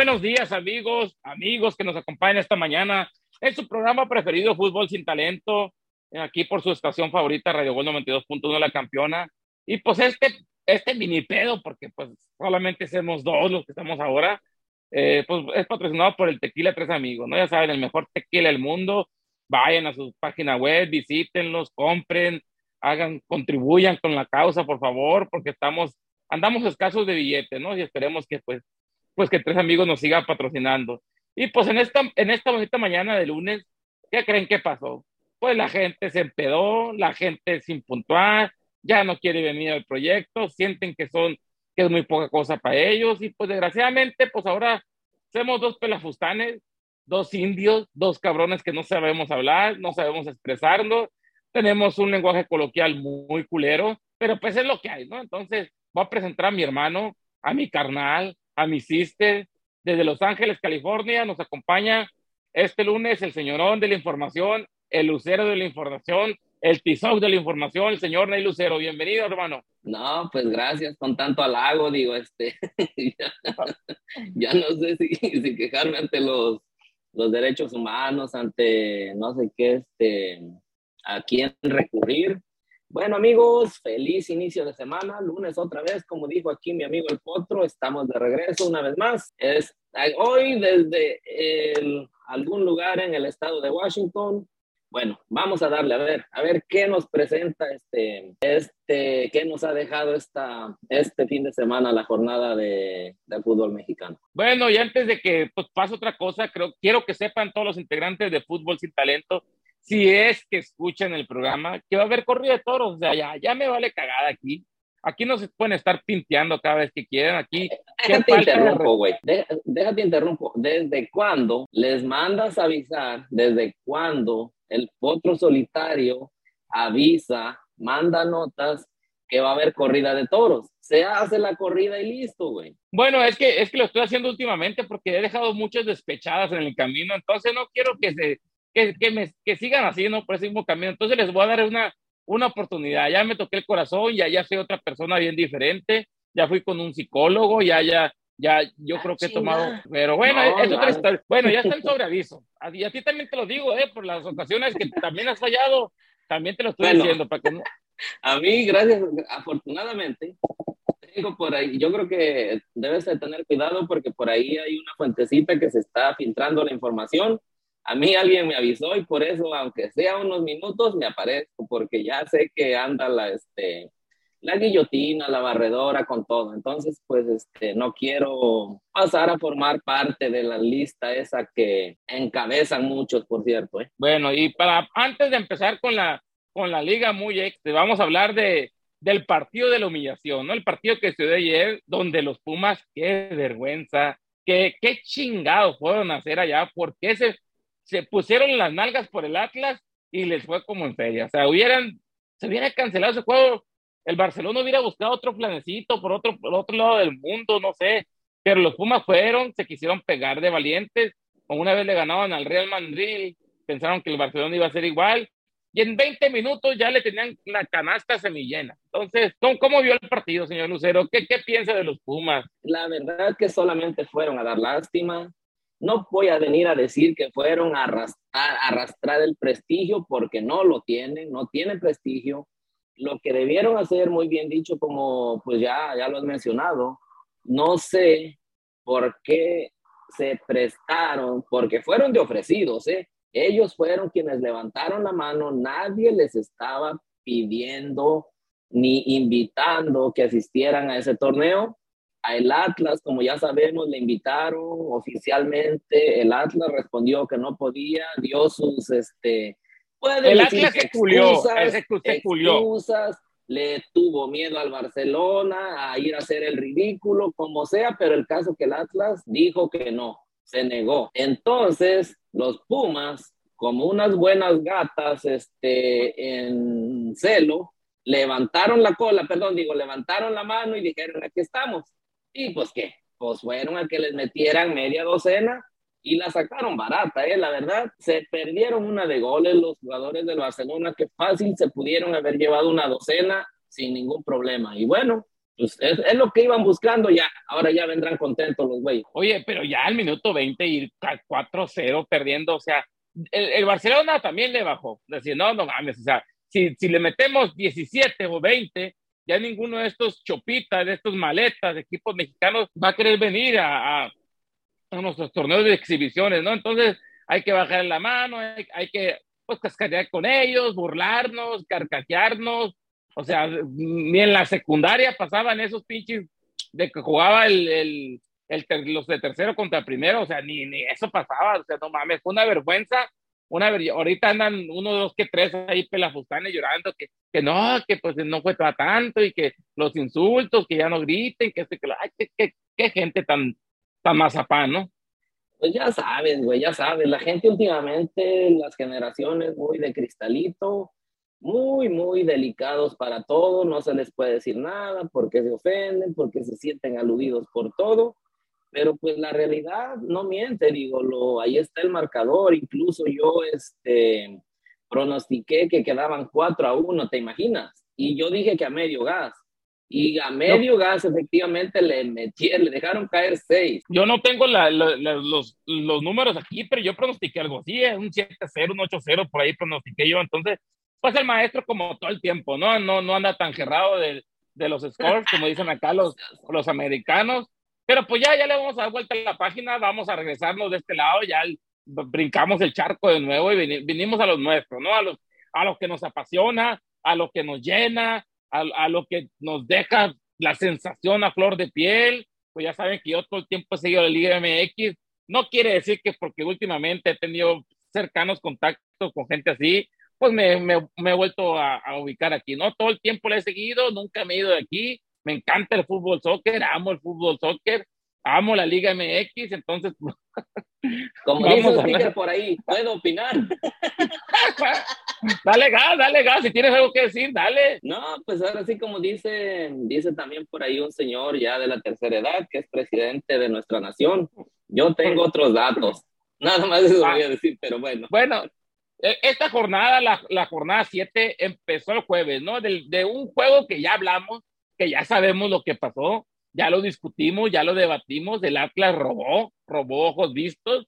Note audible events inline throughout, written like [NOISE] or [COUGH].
Buenos días, amigos, amigos que nos acompañan esta mañana. Es su programa preferido, Fútbol Sin Talento, aquí por su estación favorita, Radio Gol 92.1, La Campeona. Y pues este, este mini pedo, porque pues solamente somos dos los que estamos ahora, eh, pues es patrocinado por el Tequila Tres Amigos, ¿no? Ya saben, el mejor tequila del mundo. Vayan a su página web, visítenlos, compren, hagan, contribuyan con la causa, por favor, porque estamos, andamos escasos de billetes, ¿no? Y esperemos que pues pues que Tres Amigos nos siga patrocinando. Y pues en esta, en esta bonita mañana de lunes, ¿qué creen que pasó? Pues la gente se empedó, la gente sin puntuar, ya no quiere venir al proyecto, sienten que son, que es muy poca cosa para ellos, y pues desgraciadamente, pues ahora somos dos pelafustanes, dos indios, dos cabrones que no sabemos hablar, no sabemos expresarnos, tenemos un lenguaje coloquial muy culero, pero pues es lo que hay, ¿no? Entonces, voy a presentar a mi hermano, a mi carnal, a mi sister desde Los Ángeles, California. Nos acompaña este lunes el señorón de la información, el lucero de la información, el tizoc de la información, el señor Ney Lucero. Bienvenido, hermano. No, pues gracias con tanto halago, digo, este, [LAUGHS] ya, no sé si, si, quejarme ante los, los derechos humanos, ante no sé qué, este, a quién recurrir, bueno amigos, feliz inicio de semana, lunes otra vez, como dijo aquí mi amigo el Potro, estamos de regreso una vez más. Es hoy desde algún lugar en el estado de Washington. Bueno, vamos a darle a ver, a ver qué nos presenta este, este, qué nos ha dejado esta, este fin de semana la jornada de, de fútbol mexicano. Bueno, y antes de que pues, pase otra cosa, creo, quiero que sepan todos los integrantes de Fútbol Sin Talento si es que escuchan el programa, que va a haber corrida de toros, o sea, ya, ya me vale cagada aquí. Aquí no se pueden estar pinteando cada vez que quieran. Aquí. Déjate interrumpo, güey. Déjate interrumpo. ¿Desde cuándo les mandas avisar? ¿Desde cuándo el potro solitario avisa, manda notas que va a haber corrida de toros? Se hace la corrida y listo, güey. Bueno, es que, es que lo estoy haciendo últimamente porque he dejado muchas despechadas en el camino, entonces no quiero que se que, que, me, que sigan así, ¿no? Por ese mismo camino. Entonces les voy a dar una, una oportunidad. Ya me toqué el corazón, ya, ya soy otra persona bien diferente, ya fui con un psicólogo, ya, ya, ya, yo creo que he tomado, pero bueno, Bueno, ya está el [LAUGHS] sobreaviso. A, y a ti también te lo digo, ¿eh? Por las ocasiones que también has fallado, también te lo estoy diciendo. Para que [LAUGHS] A mí, gracias, afortunadamente, tengo por ahí, yo creo que debes de tener cuidado porque por ahí hay una fuentecita que se está filtrando la información a mí alguien me avisó y por eso, aunque sea unos minutos, me aparezco, porque ya sé que anda la, este, la guillotina, la barredora con todo. Entonces, pues, este, no quiero pasar a formar parte de la lista esa que encabezan muchos, por cierto. ¿eh? Bueno, y para antes de empezar con la, con la liga muy ex, vamos a hablar de, del partido de la humillación, ¿no? El partido que se dio ayer, donde los Pumas, qué vergüenza, qué, qué chingados fueron a hacer allá, porque se se pusieron las nalgas por el Atlas y les fue como en feria. O sea, hubieran, se hubiera cancelado ese juego, el Barcelona hubiera buscado otro planecito por otro, por otro lado del mundo, no sé. Pero los Pumas fueron, se quisieron pegar de valientes, como una vez le ganaban al Real Madrid, pensaron que el Barcelona iba a ser igual, y en 20 minutos ya le tenían la canasta semillena. Entonces, ¿cómo, cómo vio el partido, señor Lucero? ¿Qué, ¿Qué piensa de los Pumas? La verdad que solamente fueron a dar lástima, no voy a venir a decir que fueron a arrastrar, el prestigio porque no lo tienen, no tienen prestigio. Lo que debieron hacer, muy bien dicho, como pues ya, ya lo has mencionado, no sé por qué se prestaron, porque fueron de ofrecidos, ¿eh? Ellos fueron quienes levantaron la mano, nadie les estaba pidiendo ni invitando que asistieran a ese torneo el Atlas, como ya sabemos, le invitaron oficialmente. El Atlas respondió que no podía, dio sus, este, el Atlas se excusas, le tuvo miedo al Barcelona a ir a hacer el ridículo, como sea, pero el caso que el Atlas dijo que no, se negó. Entonces, los Pumas, como unas buenas gatas, este, en celo, levantaron la cola, perdón, digo, levantaron la mano y dijeron, aquí estamos. Y pues qué, pues fueron a que les metieran media docena y la sacaron barata, ¿eh? la verdad. Se perdieron una de goles los jugadores del Barcelona que fácil se pudieron haber llevado una docena sin ningún problema. Y bueno, pues es, lo que iban buscando ya. Ahora ya vendrán contentos los güeyes. Oye, pero ya al minuto 20 ir 4-0 perdiendo, o sea, el, Barcelona también le bajó. Decir, no, no mames, o sea, si, si le metemos 17 o 20, ya ninguno de estos chopitas, de estos maletas de equipos mexicanos va a querer venir a, a, nuestros torneos de exhibiciones, ¿no? Entonces hay que bajar la mano, hay, hay que pues cascarear con ellos, burlarnos, carcajearnos, o sea, ni en la secundaria pasaban esos pinches de que jugaba el, el, el los de tercero contra primero, o sea, ni, ni eso pasaba, o sea, no mames, fue una vergüenza, una ahorita andan uno, dos, que tres ahí pelafustanes llorando que, que no, que pues no fue tanto y que los insultos, que ya no griten, que que, ay, qué, qué, gente tan, tan mazapán, ¿no? Pues ya sabes, güey, ya sabes, la gente últimamente, las generaciones muy de cristalito, muy, muy delicados para todo, no se les puede decir nada porque se ofenden, porque se sienten aludidos por todo, pero pues la realidad no miente, digo, lo, ahí está el marcador, incluso yo este, pronostiqué que quedaban 4 a 1, ¿te imaginas? Y yo dije que a medio gas. Y a medio gas efectivamente le metieron, le dejaron caer 6. Yo no tengo la, los, los, números aquí, pero yo pronostiqué algo así, un 7-0, un 8-0, por ahí pronostiqué yo. Entonces, pues el maestro como todo el tiempo, ¿no? No, no anda tan gerrado de, de los scores, como dicen acá los, los americanos. Pero pues ya, ya le vamos a dar vuelta a la página, vamos a regresarnos de este lado, ya brincamos el charco de nuevo y vinimos a los nuestros, ¿no? A los, a los que nos apasiona, a lo que nos llena, a, a lo que nos deja la sensación a flor de piel. Pues ya saben que yo todo el tiempo he seguido la Liga MX. No quiere decir que porque últimamente he tenido cercanos contactos con gente así, pues me, me, me he vuelto a, a, ubicar aquí, ¿no? Todo el tiempo le he seguido, nunca me he ido de aquí, me encanta el fútbol soccer, amo el fútbol soccer, amo la Liga MX, entonces... [LAUGHS] Como dice por ahí, puedo opinar. [LAUGHS] dale gas, dale gas, si tienes algo que decir, dale. No, pues ahora sí, como dice, dice también por ahí un señor ya de la tercera edad, que es presidente de nuestra nación. Yo tengo otros datos. [LAUGHS] Nada más eso voy a decir, pero bueno. Bueno, e, esta jornada, la, la jornada 7, empezó el jueves, ¿no? De, de, un juego que ya hablamos, que ya sabemos lo que pasó, ya lo discutimos, ya lo debatimos, el Atlas robó, robó ojos vistos,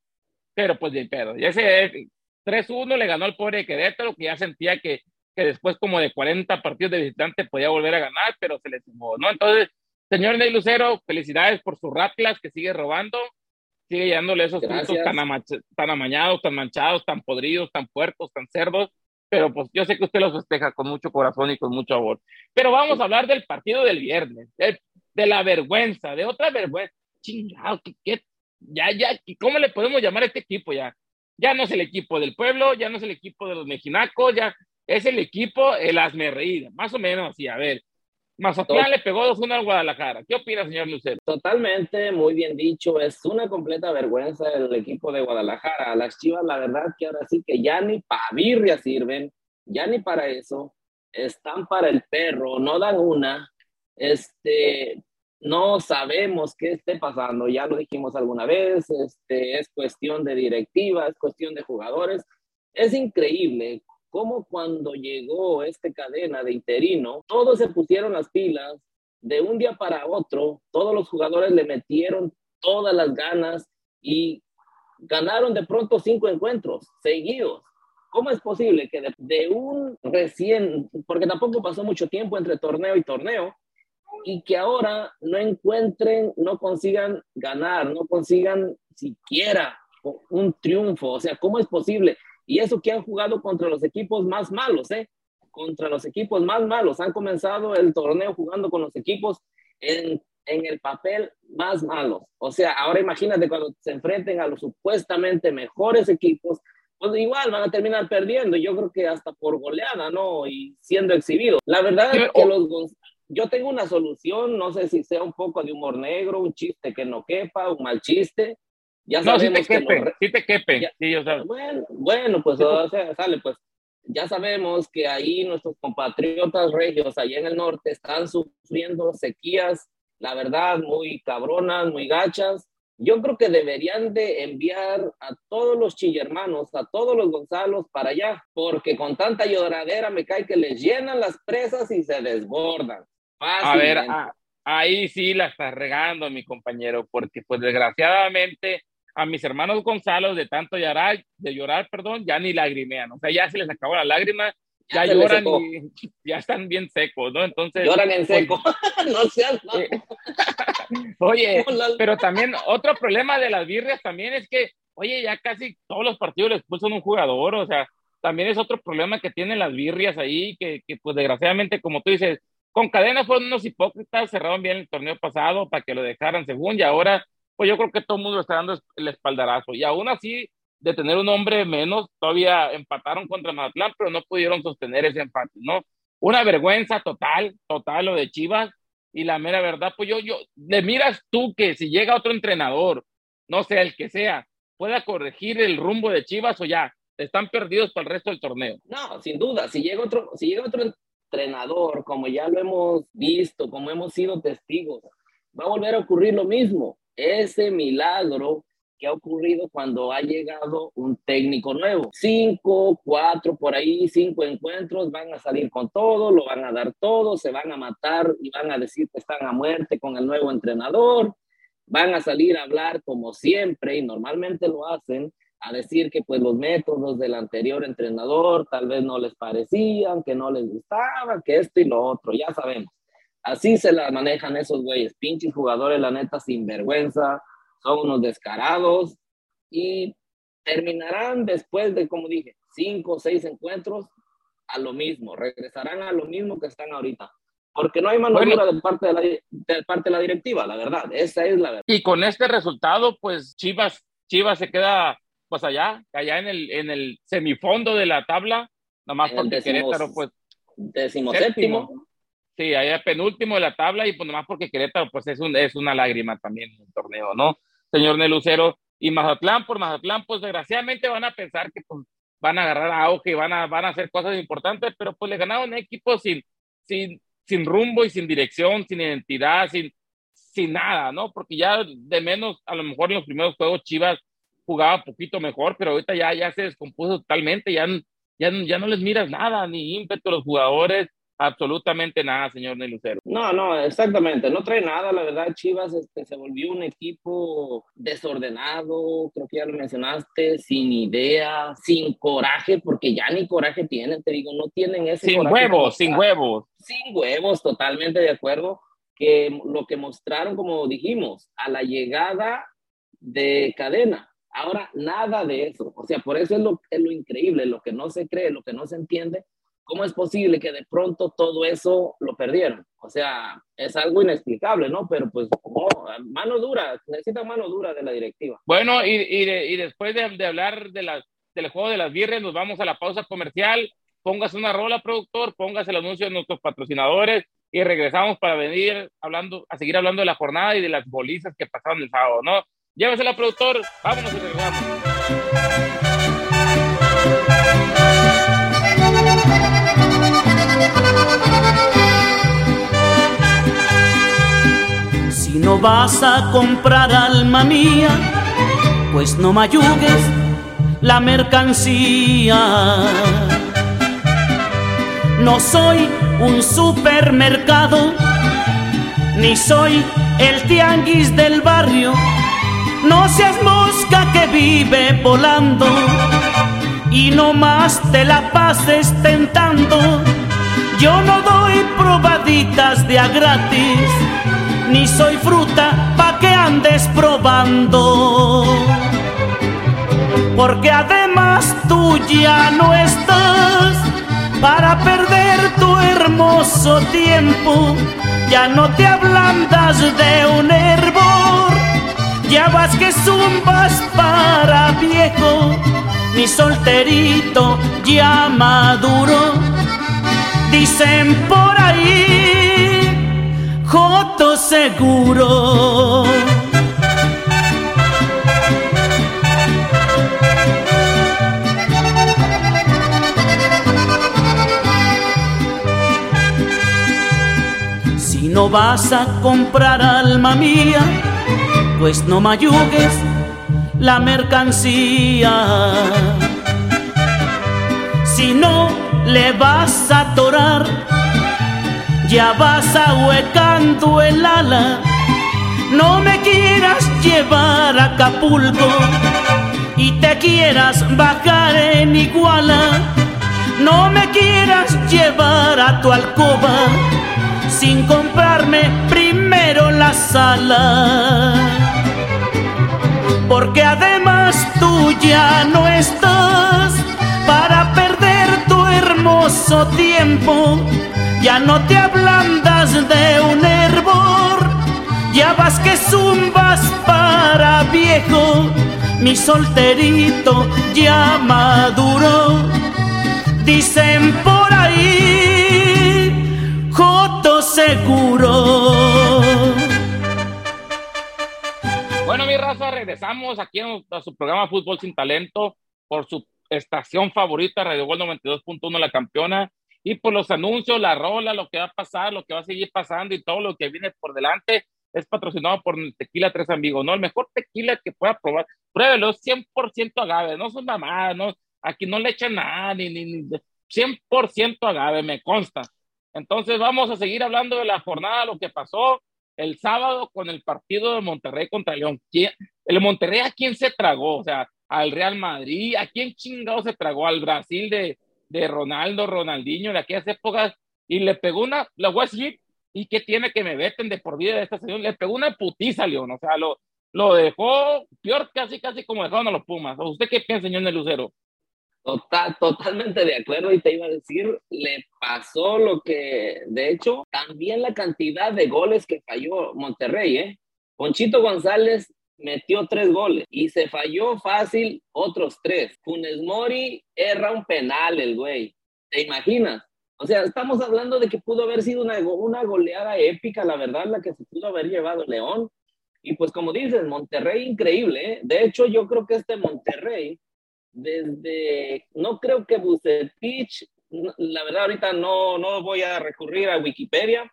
pero pues de pedo. Y ese 3-1 le ganó al pobre Querétaro, que ya sentía que, que después como de 40 partidos de visitante podía volver a ganar, pero se le sumó, ¿no? Entonces, señor Ney Lucero, felicidades por su Atlas que sigue robando, sigue llevándole esos frutos tan, tan amañados, tan manchados, tan podridos, tan puercos, tan cerdos, pero pues yo sé que usted los festeja con mucho corazón y con mucho amor. Pero vamos a hablar del partido del viernes, de, la vergüenza, de otra vergüenza. Chingado, ¿qué, ya, ya, ¿cómo le podemos llamar a este equipo ya? Ya no es el equipo del pueblo, ya no es el equipo de los mejinacos, ya es el equipo, el asme reír, más o menos así, a ver. Mazatlán le pegó 2-1 al Guadalajara. ¿Qué opina, señor Lucero? Totalmente, muy bien dicho. Es una completa vergüenza el equipo de Guadalajara. Las Chivas, la verdad que ahora sí que ya ni para birria sirven, ya ni para eso. Están para el perro, no dan una. Este, no sabemos qué esté pasando. Ya lo dijimos alguna vez. Este, es cuestión de directiva, es cuestión de jugadores. Es increíble cómo cuando llegó este cadena de interino, todos se pusieron las pilas, de un día para otro, todos los jugadores le metieron todas las ganas y ganaron de pronto cinco encuentros seguidos. ¿Cómo es posible que de, un recién, porque tampoco pasó mucho tiempo entre torneo y torneo, y que ahora no encuentren, no consigan ganar, no consigan siquiera un triunfo? O sea, ¿cómo es posible? Y eso que han jugado contra los equipos más malos, ¿eh? Contra los equipos más malos. Han comenzado el torneo jugando con los equipos en, en el papel más malos. O sea, ahora imagínate cuando se enfrenten a los supuestamente mejores equipos, pues igual van a terminar perdiendo. Yo creo que hasta por goleada, ¿no? Y siendo exhibido. La verdad es que los yo tengo una solución, no sé si sea un poco de humor negro, un chiste que no quepa, un mal chiste, ya no, sí te quepe, sí te quepe. sí, bueno, bueno, pues o sea, sale, pues ya sabemos que ahí nuestros compatriotas regios allá en el norte están sufriendo sequías, la verdad, muy cabronas, muy gachas. Yo creo que deberían de enviar a todos los chillermanos, a todos los Gonzalos para allá, porque con tanta lloradera me cae que les llenan las presas y se desbordan. A ver, ahí sí la estás regando, mi compañero, porque pues desgraciadamente a mis hermanos Gonzalo de tanto llorar, de llorar, perdón, ya ni lagrimean, o sea, ya se les acabó la lágrima, ya, lloran y [LAUGHS] ya están bien secos, ¿no? Entonces lloran en seco, [LAUGHS] no seas eh, [LAUGHS] Oye, pero también otro problema de las birrias también es que, oye, ya casi todos los partidos les expulsan un jugador, o sea, también es otro problema que tienen las birrias ahí, que, que pues desgraciadamente, como tú dices, con cadena fueron unos hipócritas, cerraron bien el torneo pasado para que lo dejaran según, y ahora, pues yo creo que todo el mundo está dando el espaldarazo, y aún así, de tener un hombre menos, todavía empataron contra Mazatlán, pero no pudieron sostener ese empate, ¿no? Una vergüenza total, total lo de Chivas, y la mera verdad, pues yo, yo, le miras tú que si llega otro entrenador, no sé, el que sea, pueda corregir el rumbo de Chivas o ya, están perdidos para el resto del torneo. No, sin duda, si llega otro, si llega otro entrenador, como ya lo hemos visto, como hemos sido testigos, va a volver a ocurrir lo mismo. Ese milagro que ha ocurrido cuando ha llegado un técnico nuevo. Cinco, cuatro, por ahí, cinco encuentros, van a salir con todo, lo van a dar todo, se van a matar y van a decir que están a muerte con el nuevo entrenador, van a salir a hablar como siempre y normalmente lo hacen a decir que pues los métodos del anterior entrenador tal vez no les parecían, que no les gustaba, que esto y lo otro, ya sabemos. Así se la manejan esos güeyes, pinches jugadores, la neta, sin vergüenza, son unos descarados y terminarán después de, como dije, cinco o seis encuentros a lo mismo, regresarán a lo mismo que están ahorita. Porque no hay mano dura de parte de, la, de parte de la directiva, la verdad, esa es la verdad. Y con este resultado, pues Chivas, Chivas se queda pues allá, allá en el, en el semifondo de la tabla, nomás porque Querétaro, pues. Decimoséptimo. Sí, allá penúltimo de la tabla y pues nomás porque Querétaro, pues es, un, es una lágrima también en el torneo, ¿no? Señor Nelucero. Y Mazatlán, por Mazatlán, pues desgraciadamente van a pensar que pues, van a agarrar auge y van a, van a hacer cosas importantes, pero pues le ganaron equipos sin, sin, sin rumbo y sin dirección, sin identidad, sin, sin nada, ¿no? Porque ya de menos, a lo mejor en los primeros juegos Chivas jugaba poquito mejor, pero ahorita ya, ya se descompuso totalmente, ya, ya, ya no les miras nada, ni ímpetu a los jugadores, absolutamente nada, señor Nelucero. No, no, exactamente, no trae nada, la verdad, Chivas este, se volvió un equipo desordenado, creo que ya lo mencionaste, sin idea, sin coraje, porque ya ni coraje tienen, te digo, no tienen ese Sin huevos, sin huevos. Sin huevos, totalmente de acuerdo, que lo que mostraron, como dijimos, a la llegada de cadena, Ahora, nada de eso. O sea, por eso es lo, es lo increíble, lo que no se cree, lo que no se entiende. ¿Cómo es posible que de pronto todo eso lo perdieron? O sea, es algo inexplicable, ¿no? Pero pues, mano dura, necesita mano dura de la directiva. Bueno, y, y, después de, de hablar de del juego de las viernes, nos vamos a la pausa comercial. Póngase una rola, productor, póngase el anuncio de nuestros patrocinadores y regresamos para venir hablando, a seguir hablando de la jornada y de las bolizas que pasaron el sábado, ¿no? Llévesela, productor. Vámonos y regresamos. No vas a comprar alma mía, pues no me ayudes la mercancía. No soy un supermercado, ni soy el tianguis del barrio no seas mosca que vive volando y no más te la pases tentando. Yo no doy probaditas de a gratis, ni soy fruta pa' que andes probando. Porque además tú ya no estás para perder tu hermoso tiempo, ya no te ablandas de un hervor ya vas que zumbas para viejo, mi solterito ya maduro. Dicen por ahí, Joto seguro. Si no vas a comprar alma mía, pues no mayugues la mercancía. Si no le vas a atorar, ya vas ahuecando el ala. No me quieras llevar a Acapulco y te quieras bajar en Iguala. No me quieras llevar a tu alcoba sin comprarme primero la sala. Porque además tú ya no estás para perder tu hermoso tiempo. Ya no te ablandas de un hervor, ya vas que zumbas para viejo. Mi solterito ya maduro, dicen por ahí, Joto seguro. Bueno, mi raza, regresamos aquí a su programa Fútbol sin Talento por su estación favorita, Radio Gol 92.1, la campeona, y por los anuncios, la rola, lo que va a pasar, lo que va a seguir pasando y todo lo que viene por delante, es patrocinado por Tequila Tres Amigos, ¿no? El mejor tequila que pueda probar, pruébelo, 100% agave, no son mamadas, ¿no? Aquí no le echan nada, ni, ni, ni 100% agave, me consta. Entonces vamos a seguir hablando de la jornada, lo que pasó el sábado con el partido de Monterrey contra León. ¿El Monterrey a quién se tragó? O sea, al Real Madrid, ¿a quién chingado se tragó? Al Brasil de, de Ronaldo, Ronaldinho, de aquellas épocas, y le pegó una, la decir, ¿y qué tiene que me veten de por vida de esta señora? Le pegó una putiza León, o sea, lo, lo dejó peor casi, casi como dejaron a los Pumas. ¿Usted qué piensa, señor de Lucero? Total, totalmente de acuerdo y te iba a decir, le pasó lo que, de hecho, también la cantidad de goles que falló Monterrey, ¿eh? Ponchito González metió tres goles y se falló fácil otros tres. Funes Mori erra un penal el güey, ¿te imaginas? O sea, estamos hablando de que pudo haber sido una, una goleada épica, la verdad, la que se pudo haber llevado León. Y pues como dices, Monterrey increíble, ¿eh? De hecho, yo creo que este Monterrey desde, no creo que Bucetich, la verdad ahorita no, no voy a recurrir a Wikipedia,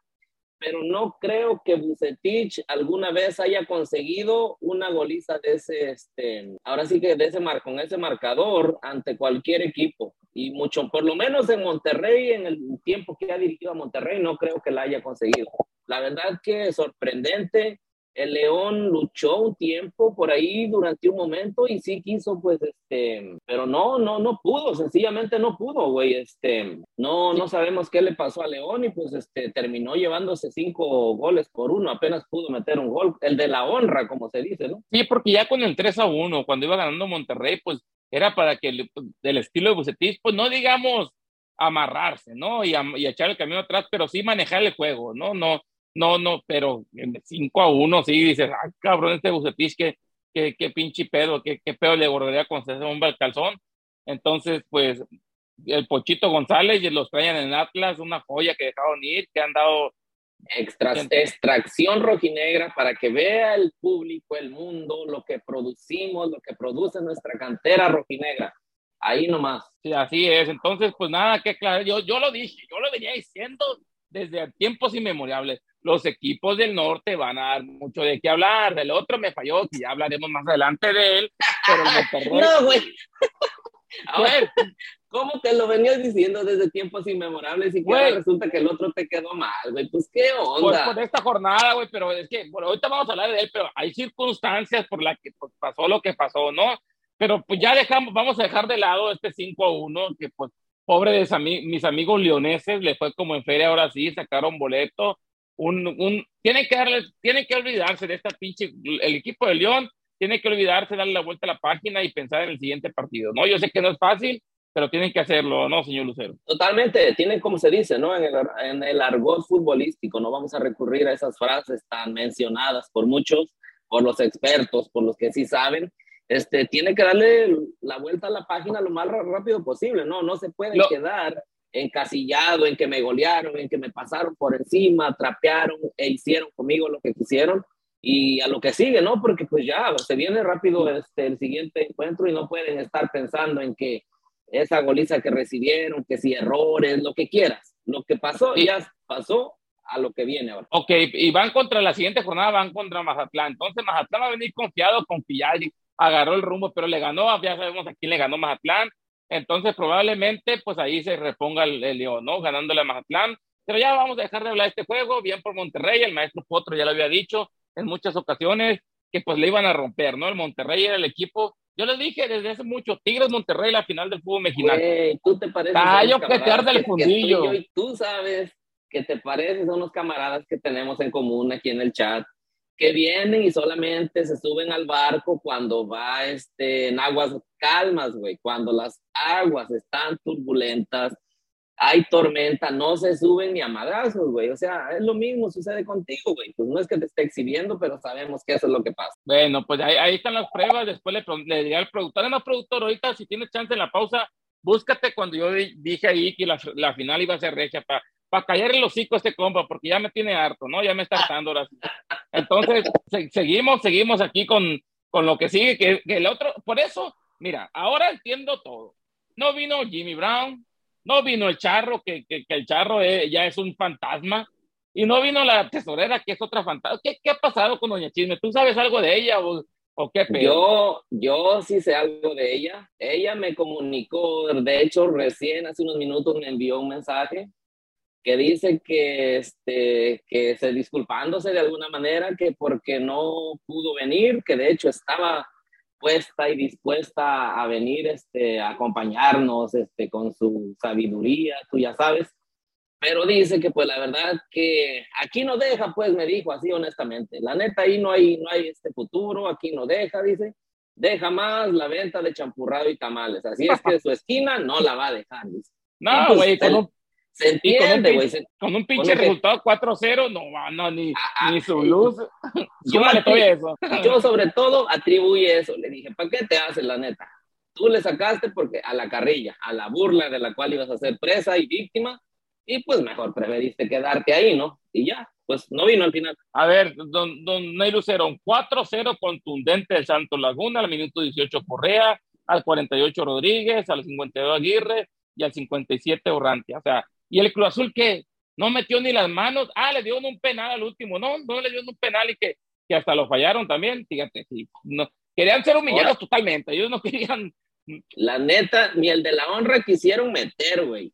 pero no creo que Bucetich alguna vez haya conseguido una goliza de ese, este, ahora sí que de ese mar, con ese marcador ante cualquier equipo. Y mucho, por lo menos en Monterrey, en el tiempo que ha dirigido a Monterrey, no creo que la haya conseguido. La verdad que sorprendente, el León luchó un tiempo por ahí durante un momento y sí quiso, pues, este, pero no, no, no pudo, sencillamente no pudo, güey, este, no, no sabemos qué le pasó a León y pues, este, terminó llevándose cinco goles por uno, apenas pudo meter un gol, el de la honra, como se dice, ¿no? Sí, porque ya con el 3 a 1, cuando iba ganando Monterrey, pues, era para que el, del estilo de Bucetis, pues, no digamos amarrarse, ¿no? Y, y echar el camino atrás, pero sí manejar el juego, ¿no? No, no, no, pero 5 a 1, sí, dices, ay, cabrón, este Bucetich, que, que, que pinche pedo, que, qué pedo le bordaría con ese hombre al calzón. Entonces, pues, el Pochito González y los traen en Atlas, una joya que dejaron ir, que han dado Extra, extracción rojinegra para que vea el público, el mundo, lo que producimos, lo que produce nuestra cantera rojinegra. Ahí nomás. Sí, así es. Entonces, pues nada, que claro, yo, yo lo dije, yo lo venía diciendo desde tiempos inmemorables los equipos del norte van a dar mucho de qué hablar. Del otro me falló, que ya hablaremos más adelante de él, pero el [LAUGHS] No, güey. [LAUGHS] A ver, ¿cómo te lo venías diciendo desde tiempos inmemorables y que resulta que el otro te quedó mal, güey? Pues qué onda. Por, por esta jornada, güey, pero es que, bueno, ahorita vamos a hablar de él, pero hay circunstancias por las que pues, pasó lo que pasó, ¿no? Pero pues ya dejamos, vamos a dejar de lado este 5 a 1, que pues, pobre de mis amigos leoneses, le fue como en feria ahora sí, sacaron boleto un, un, tiene que darle, tiene que olvidarse de esta pinche, el equipo de León tiene que olvidarse, darle la vuelta a la página y pensar en el siguiente partido, ¿no? Yo sé que no es fácil, pero tienen que hacerlo, ¿no, señor Lucero? Totalmente, tienen como se dice, ¿no? En el, en el argot futbolístico, no vamos a recurrir a esas frases tan mencionadas por muchos, por los expertos, por los que sí saben, este, tiene que darle la vuelta a la página lo más rápido posible, ¿no? No se puede quedar encasillado en que me golearon, en que me pasaron por encima, trapearon e hicieron conmigo lo que quisieron y a lo que sigue, ¿no? Porque pues ya se viene rápido este, el siguiente encuentro y no pueden estar pensando en que esa goliza que recibieron, que si errores, lo que quieras. Lo que pasó ya pasó a lo que viene ahora. Ok, y van contra la siguiente jornada, van contra Mazatlán. Entonces Mazatlán va a venir confiado, confiado, agarró el rumbo, pero le ganó, ya sabemos a quién le ganó Mazatlán entonces, probablemente, pues ahí se reponga el, León, ¿no? Ganándole a Mazatlán. Pero ya vamos a dejar de hablar de este juego, bien por Monterrey, el maestro Potro ya lo había dicho en muchas ocasiones, que pues le iban a romper, ¿no? El Monterrey era el equipo yo les dije desde hace mucho, Tigres Monterrey, la final del fútbol mexicano. tú te pareces. Callo que te arde el fundillo. y tú sabes que te pareces a unos camaradas que tenemos en común aquí en el chat, que vienen y solamente se suben al barco cuando va este, en aguas calmas, güey, cuando las aguas están turbulentas, hay tormenta, no se suben ni a madrazos, güey. O sea, es lo mismo sucede contigo, güey. Pues no es que te esté exhibiendo, pero sabemos que eso es lo que pasa. Bueno, pues ahí, ahí están las pruebas. Después le, le diré al productor, no, productor, ahorita si tienes chance en la pausa, búscate cuando yo dije ahí que la, la final iba a ser regia para para callar el hocico a este compa, porque ya me tiene harto, ¿no? Ya me está hartando ahora. Entonces, seguimos, seguimos aquí con, con lo que sigue, que, que el otro, por eso, mira, ahora entiendo todo. No vino Jimmy Brown, no vino el charro, que, que, el charro eh, ya es un fantasma, y no vino la tesorera, que es otra fantasma. ¿Qué, qué ha pasado con Doña Chisme? ¿Tú sabes algo de ella o, o qué Yo, yo sí sé algo de ella. Ella me comunicó, de hecho, recién hace unos minutos me envió un mensaje que dice que, este, que se disculpándose de alguna manera, que porque no pudo venir, que de hecho estaba puesta y dispuesta a venir este, a acompañarnos este, con su sabiduría, tú ya sabes. Pero dice que pues la verdad que aquí no deja, pues me dijo así honestamente. La neta ahí no hay, no hay este futuro, aquí no deja, dice. Deja más la venta de champurrado y tamales. Así es que su esquina no la va a dejar, dice. No, güey, con, se entiende, güey. Con, un pinche resultado 4-0, no, no, ni, ah, ah, ni su luz. [LAUGHS] [LAUGHS] Yo, eso. yo sobre todo atribuye eso. Le dije, ¿para qué te haces, la neta? Tú le sacaste porque a la carrilla, a la burla de la cual ibas a ser presa y víctima, y pues mejor preferiste quedarte ahí, ¿no? Y ya, pues no vino al final. A ver, don, don Ney Lucero, 4-0 contundente de Santos Laguna, al minuto 18 Correa, al 48 Rodríguez, al 52 Aguirre y al 57 Orrantia. O sea, y el Cruz Azul que no metió ni las manos, ah, le dio un penal al último, no, no le dio un penal y que, que hasta lo fallaron también, fíjate, sí, no, querían ser humillados totalmente, ellos no [LAUGHS] querían. La neta, ni el de la honra quisieron meter, güey.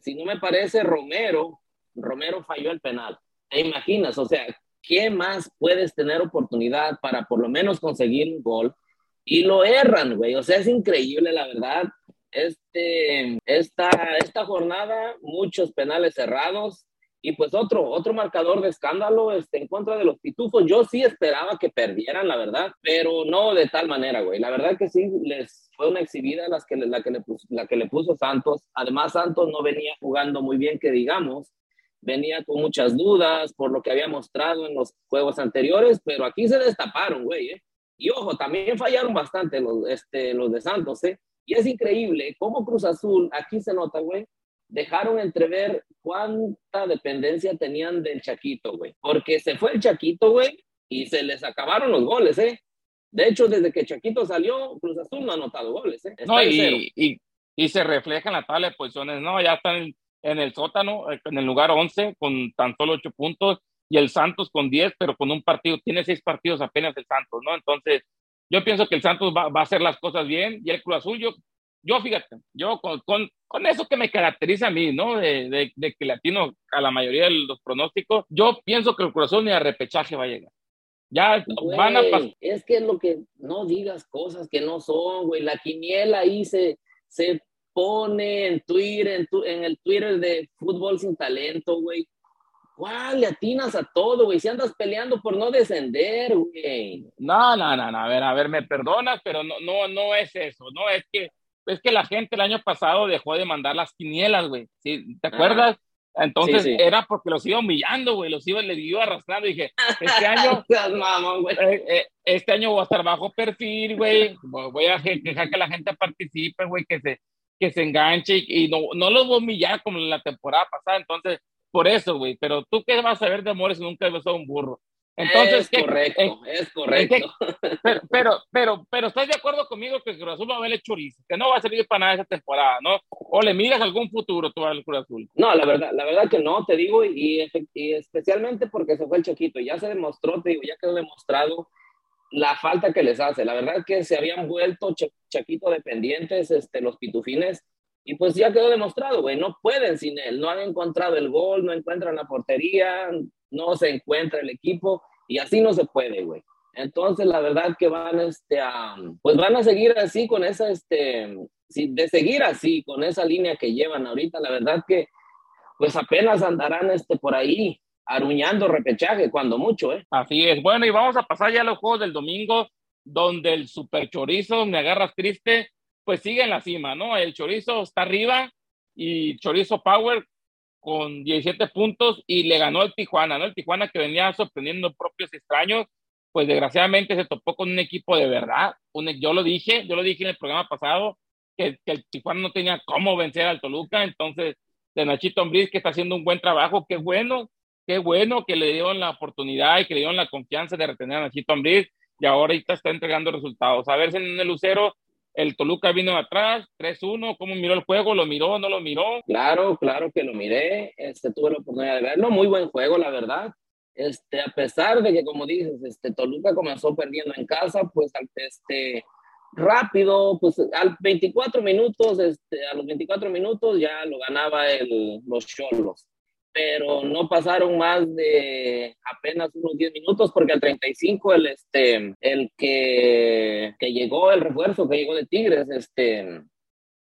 Si no me parece Romero, Romero falló el penal. ¿Te imaginas? O sea, ¿qué más puedes tener oportunidad para por lo menos conseguir un gol? Y lo erran, güey. O sea, es increíble, la verdad este, esta, esta jornada, muchos penales cerrados y pues otro, otro marcador de escándalo este, en contra de los pitufos. Yo sí esperaba que perdieran, la verdad, pero no de tal manera, güey. La verdad que sí les fue una exhibida las que, la, que le puso, la que le puso Santos. Además, Santos no venía jugando muy bien, que digamos. Venía con muchas dudas por lo que había mostrado en los juegos anteriores, pero aquí se destaparon, güey. ¿eh? Y ojo, también fallaron bastante los, este, los de Santos, ¿eh? Y es increíble cómo Cruz Azul, aquí se nota, güey, dejaron entrever cuánta dependencia tenían del Chaquito, güey. Porque se fue el Chaquito, güey, y se les acabaron los goles, ¿eh? De hecho, desde que Chaquito salió, Cruz Azul no ha anotado goles, ¿eh? no, y, y, y, se refleja en la tabla de posiciones, ¿no? Ya están en el sótano, eh, en el lugar 11, con tan solo 8 puntos, y el Santos con 10, pero con un partido, tiene 6 partidos apenas el Santos, ¿no? Entonces, yo pienso que el Santos va, va, a hacer las cosas bien y el Cruz Azul, yo, yo fíjate, yo con, con, con eso que me caracteriza a mí, ¿no? De, de, de, que latino a la mayoría de los pronósticos, yo pienso que el Cruz Azul ni a repechaje va a llegar. Ya van a pasar. Es que es lo que no digas cosas que no son, güey. La quiniela ahí se, se pone en Twitter, en, tu, en el Twitter de fútbol sin talento, güey. ¿Cuál? Le atinas a todo, güey. Si andas peleando por no descender, güey. No, no, no, no. A ver, a ver, me perdonas, pero no, no, no es eso. No, es que, es que la gente el año pasado dejó de mandar las quinielas, güey. ¿Sí? ¿Te acuerdas? Entonces era porque los iba humillando, güey, los iba, les iba arrastrando. Y dije, este [LAUGHS] año, eh, eh, este año voy a estar bajo perfil, güey. Voy a dejar que la gente participe, güey, que se, que se enganche y, y, no, no los voy a humillar como la temporada pasada. Entonces, por eso, güey. Pero tú qué vas a ver de amores si nunca has besado un burro. Entonces, es correcto, es correcto. pero, pero, pero, pero, ¿estás de acuerdo conmigo que el Cruz Azul va a verle chorizo? Que no va a servir para nada esa temporada, ¿no? ¿O le miras algún futuro tú al Cruz Azul? No, la verdad, la verdad que no, te digo, y, y especialmente porque se fue el Chiquito. Ya se demostró, te digo, ya quedó demostrado la falta que les hace. La verdad que se habían vuelto Chaquito dependientes este, los pitufines Y pues ya quedó demostrado, güey, no pueden sin él, no han encontrado el gol, no encuentran la portería, no se encuentra el equipo y así no se puede, güey. Entonces, la verdad que van, este, a, pues van a seguir así con esa, este, de seguir así, con esa línea que llevan ahorita, la verdad que, pues apenas andarán, este, por ahí, aruñando repechaje, cuando mucho, ¿eh? Así es. Bueno, y vamos a pasar ya a los juegos del domingo, donde el super chorizo, me agarras triste, pues sigue en la cima, ¿no? El chorizo está arriba y chorizo Power con 17 puntos y le ganó el Tijuana, ¿no? El Tijuana que venía sorprendiendo propios extraños, pues desgraciadamente se topó con un equipo de verdad. yo lo dije, yo lo dije en el programa pasado, que, el Tijuana no tenía cómo vencer al Toluca, entonces de Nachito Ambriz que está haciendo un buen trabajo, qué bueno, qué bueno que le dieron la oportunidad y que le dieron la confianza de retener a Nachito Ambriz y ahorita está entregando resultados. A ver si en el Lucero el Toluca vino atrás, 3-1, ¿cómo miró el juego? ¿Lo miró? ¿No lo miró? Claro, claro que lo miré, este, tuve la oportunidad de verlo, muy buen juego, la verdad. Este, a pesar de que, como dices, este, Toluca comenzó perdiendo en casa, pues este, rápido, pues al 24 minutos, este, a los 24 minutos ya lo ganaba el, los Cholos pero no pasaron más de apenas unos 10 minutos porque al 35 el, este, el que, que llegó, el refuerzo que llegó de Tigres, este...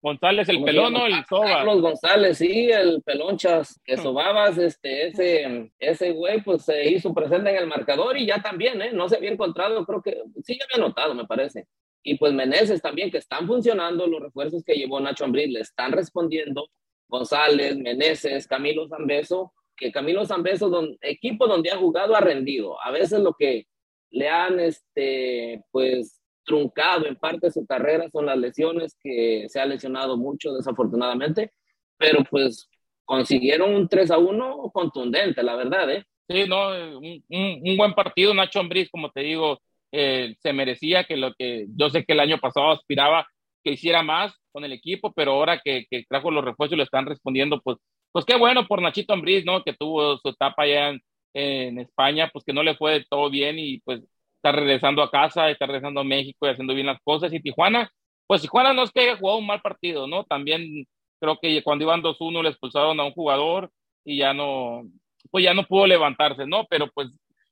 González, el pelón o el soba. Carlos González, sí, el pelonchas que sobabas, este, ese, ese güey, pues se hizo presente en el marcador y ya también, ¿eh? No se había encontrado, creo que, sí, ya había notado, me parece. Y pues Meneses también, que están funcionando, los refuerzos que llevó Nacho Ambriz le están respondiendo, González, Meneses, Camilo Zambeso, que Camilo Zambeso, don, equipo donde ha jugado, ha rendido. A veces lo que le han, este, pues, truncado en parte su carrera son las lesiones, que se ha lesionado mucho desafortunadamente, pero pues consiguieron un 3 a 1 contundente, la verdad, ¿eh? Sí, no, un, buen partido, Nacho Ambriz, como te digo, eh, se merecía que lo que yo sé que el año pasado aspiraba que hiciera más con el equipo, pero ahora que, trajo los refuerzos y lo están respondiendo, pues, pues qué bueno por Nachito Ambriz, ¿no? Que tuvo su etapa allá en, España, pues que no le fue todo bien y pues está regresando a casa, está regresando a México y haciendo bien las cosas. Y Tijuana, pues Tijuana no es que haya jugado un mal partido, ¿no? También creo que cuando iban 2-1 le expulsaron a un jugador y ya no, pues ya no pudo levantarse, ¿no? Pero pues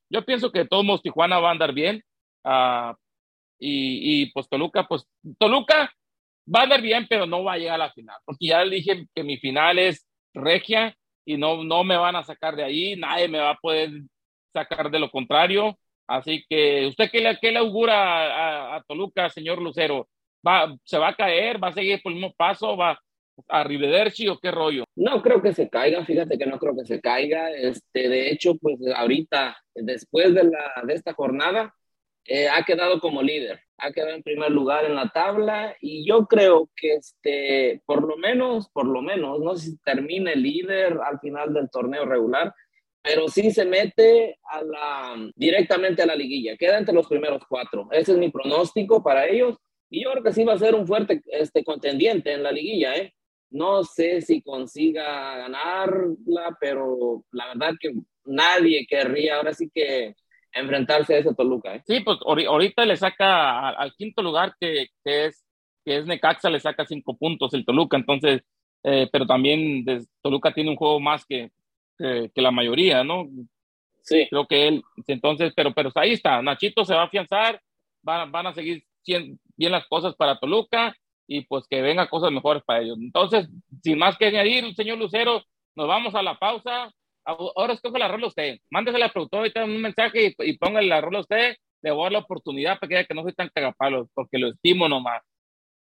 yo pienso que todos modos Tijuana va a andar bien. Y, y, pues Toluca, pues Toluca va a andar bien, pero no va a llegar a la final, porque ya le dije que mi final es regia y no, no me van a sacar de ahí, nadie me va a poder sacar de lo contrario. Así que, ¿usted qué le, qué le augura a, Toluca, señor Lucero? ¿Va, ¿Se va a caer? ¿Va a seguir por el mismo paso? ¿Va a Rivederci o qué rollo? No creo que se caiga, fíjate que no creo que se caiga. Este, de hecho, pues ahorita, después de, la, de esta jornada, eh, ha quedado como líder, ha quedado en primer lugar en la tabla y yo creo que este, por lo menos, por lo menos, no sé si termine líder al final del torneo regular, pero sí se mete a la, directamente a la liguilla, queda entre los primeros cuatro. Ese es mi pronóstico para ellos y yo creo que sí va a ser un fuerte este, contendiente en la liguilla, ¿eh? No sé si consiga ganarla, pero la verdad que nadie querría, ahora sí que enfrentarse a ese Toluca. ¿eh? Sí, pues ahorita le saca al, quinto lugar que, es que es Necaxa, le saca cinco puntos el Toluca, entonces, eh, pero también Toluca tiene un juego más que, que, la mayoría, ¿no? Sí. Creo que él, entonces, pero, pero ahí está, Nachito se va a afianzar, van, van a seguir bien las cosas para Toluca y pues que vengan cosas mejores para ellos. Entonces, sin más que añadir, señor Lucero, nos vamos a la pausa ahora escoge la rola usted, mándese la productora y un mensaje y, y póngale la rola usted, le voy a dar la oportunidad para que diga que no soy tan cagapalos, porque lo estimo nomás.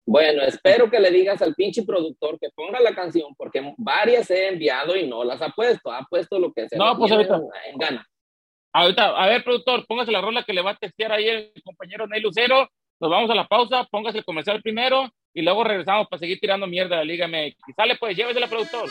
Bueno, espero que le digas al pinche productor que ponga la canción, porque varias he enviado y no las ha puesto, ha puesto lo que se No, pues ahorita. En gana. Ahorita, a ver, productor, póngase la rola que le va a testear ahí el compañero Ney Lucero. Nos vamos a la pausa, póngase el comercial primero y luego regresamos para seguir tirando mierda a la Liga MX. Sale pues, llévese la productor.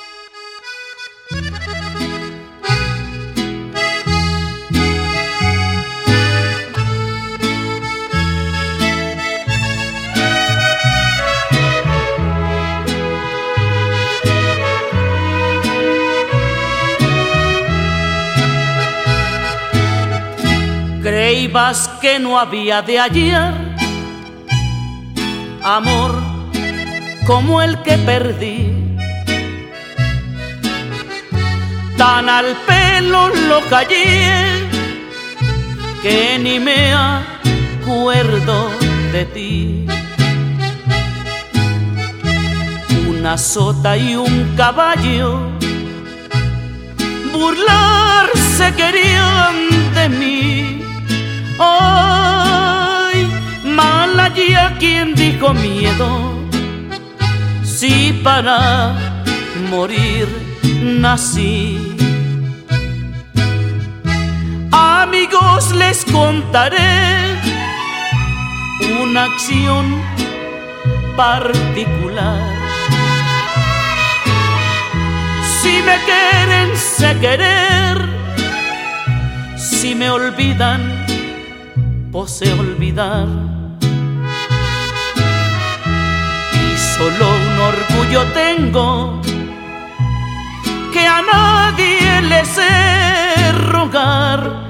ibas que no había de ayer. Amor como el que perdí. Tan al pelo lo callé que ni me acuerdo de ti. Una sota y un caballo burlarse querían de mí Ay, mal allí a quien dijo miedo, si para morir nací. Amigos les contaré una acción particular. Si me quieren, sé querer. Si me olvidan, posee olvidar. Y solo un orgullo tengo que a nadie le sé rogar.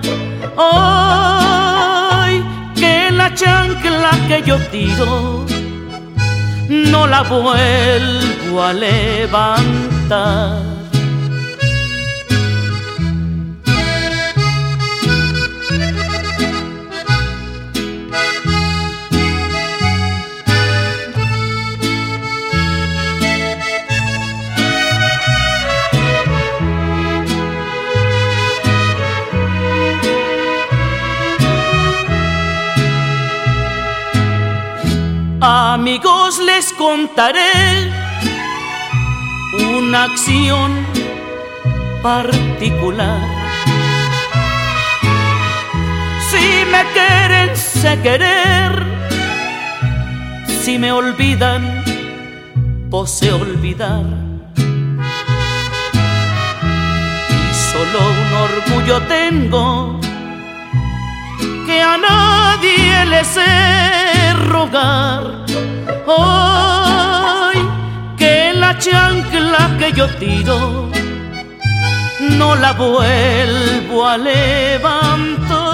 Ay, que la chancla que yo tiro no la vuelvo a levantar. Amigos les contaré una acción particular. Si me quieren, sé querer. Si me olvidan, posee olvidar. Y solo un orgullo tengo que a nadie le sé rogar. Hoy que la chancla que yo tiro no la vuelvo a levantar.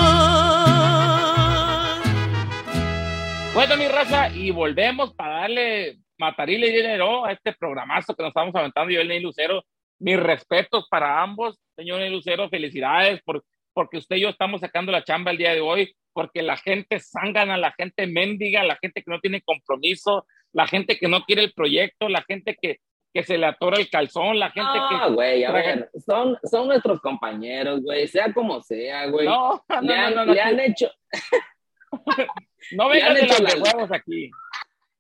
Bueno, mi raza, y volvemos para darle matarile dinero a este programazo que nos estamos aventando yo, el Lucero. Mis respetos para ambos, señor Lucero, felicidades por porque usted y yo estamos sacando la chamba el día de hoy, porque la gente zángana, la gente mendiga, la gente que no tiene compromiso, la gente que no quiere el proyecto, la gente que, que se le atora el calzón, la gente que... Ah, güey, a ver, son, son nuestros compañeros, güey, sea como sea, güey. No, no, le han, no, no, le han hecho... [LAUGHS] no vengan de los huevos aquí,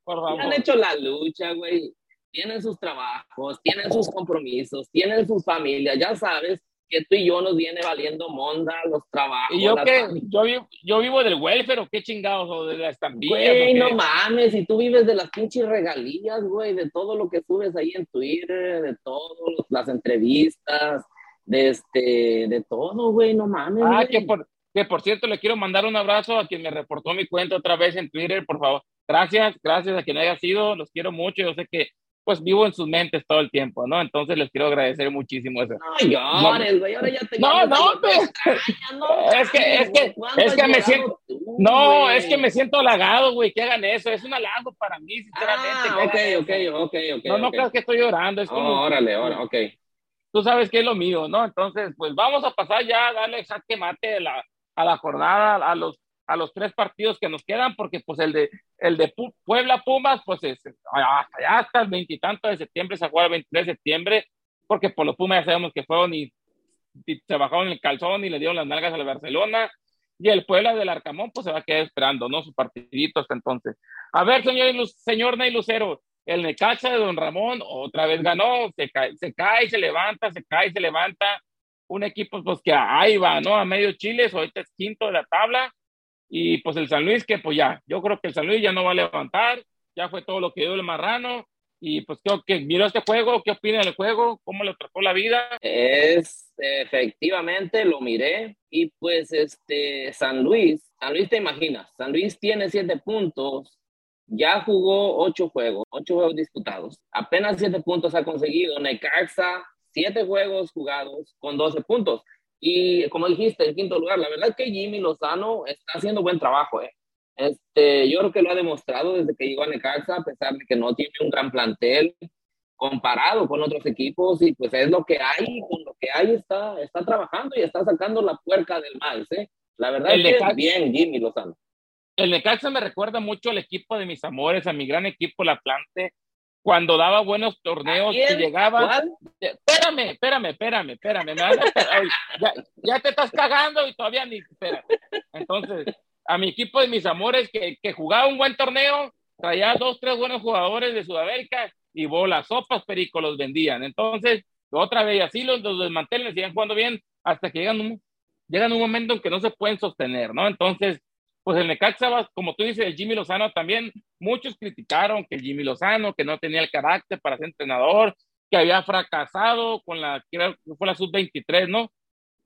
por favor. Le han hecho la lucha, güey. Tienen sus trabajos, tienen sus compromisos, tienen sus familias, ya sabes que tú y yo nos viene valiendo monda los trabajos. ¿Y yo qué? Yo vivo, yo vivo del welfare o qué chingados, o de la estampilla. Güey, no mames, y tú vives de las pinches regalías, güey, de todo lo que subes ahí en Twitter, de todas las entrevistas, de este, de todo, güey, no mames. Ah, que por, que por cierto le quiero mandar un abrazo a quien me reportó mi cuenta otra vez en Twitter, por favor. Gracias, gracias a quien haya sido, los quiero mucho, yo sé que pues vivo en sus mentes todo el tiempo, ¿no? Entonces les quiero agradecer muchísimo eso. No llores, güey, ahora ya te No, no, pues, [LAUGHS] es que, es que, es que me siento, no, es que me siento halagado, güey, que hagan eso, es un halago para mí, sinceramente. Ah, ok, ok, ok, ok. No, no creas que estoy llorando, es como. Oh, órale, órale, ok. Tú sabes que es lo mío, ¿no? Entonces, pues vamos a pasar ya a darle saque mate a la, a la jornada, a los a los tres partidos que nos quedan, porque pues el de, el de Puebla Pumas, pues es, hasta ya hasta el veintitanto de septiembre se juega el 23 de septiembre, porque por los Pumas ya sabemos que fueron y, se bajaron el calzón y le dieron las nalgas al Barcelona, y el Puebla del Arcamón pues se va a quedar esperando, ¿no? Su partidito hasta entonces. A ver, señor, señor Ney Lucero, el Necaxa de Don Ramón otra vez ganó, se cae, se cae, se levanta, se cae, se levanta, un equipo pues que ahí va, ¿no? A medio Chile, ahorita es quinto de la tabla, y pues el San Luis, que pues ya, yo creo que el San Luis ya no va a levantar, ya fue todo lo que dio el marrano. Y pues creo que miró este juego, ¿qué opina del juego? ¿Cómo le trató la vida? Es efectivamente, lo miré. Y pues este San Luis, San Luis te imaginas, San Luis tiene siete puntos, ya jugó ocho juegos, ocho juegos disputados. Apenas siete puntos ha conseguido. Necaxa, siete juegos jugados con doce puntos. Y como dijiste, en quinto lugar, la verdad es que Jimmy Lozano está haciendo buen trabajo. ¿eh? Este, yo creo que lo ha demostrado desde que llegó a Necaxa, a pesar de que no tiene un gran plantel. comparado con otros equipos y pues es lo que hay, con lo que hay está, está trabajando y está sacando la puerca del maíz, ¿eh? La verdad es que bien Jimmy Lozano. El Necaxa me recuerda mucho al equipo de mis amores, a mi gran equipo La Plante, cuando daba buenos torneos y llegaba. Espérame, espérame, espérame, espérame. ya, ya, te estás cagando y todavía ni. Entonces, a mi equipo de mis amores que, que jugaba un buen torneo, traía dos, tres buenos jugadores de Sudamérica y bolas, sopas, perico los vendían. Entonces, otra vez, así los, los desmantelen, siguen jugando bien hasta que llegan un, llegan un momento en que no se pueden sostener, ¿no? Entonces, pues el Necaxa, como tú dices, el Jimmy Lozano también, muchos criticaron que el Jimmy Lozano, que no tenía el carácter para ser entrenador, que había fracasado con la, que fue la sub-23, ¿no?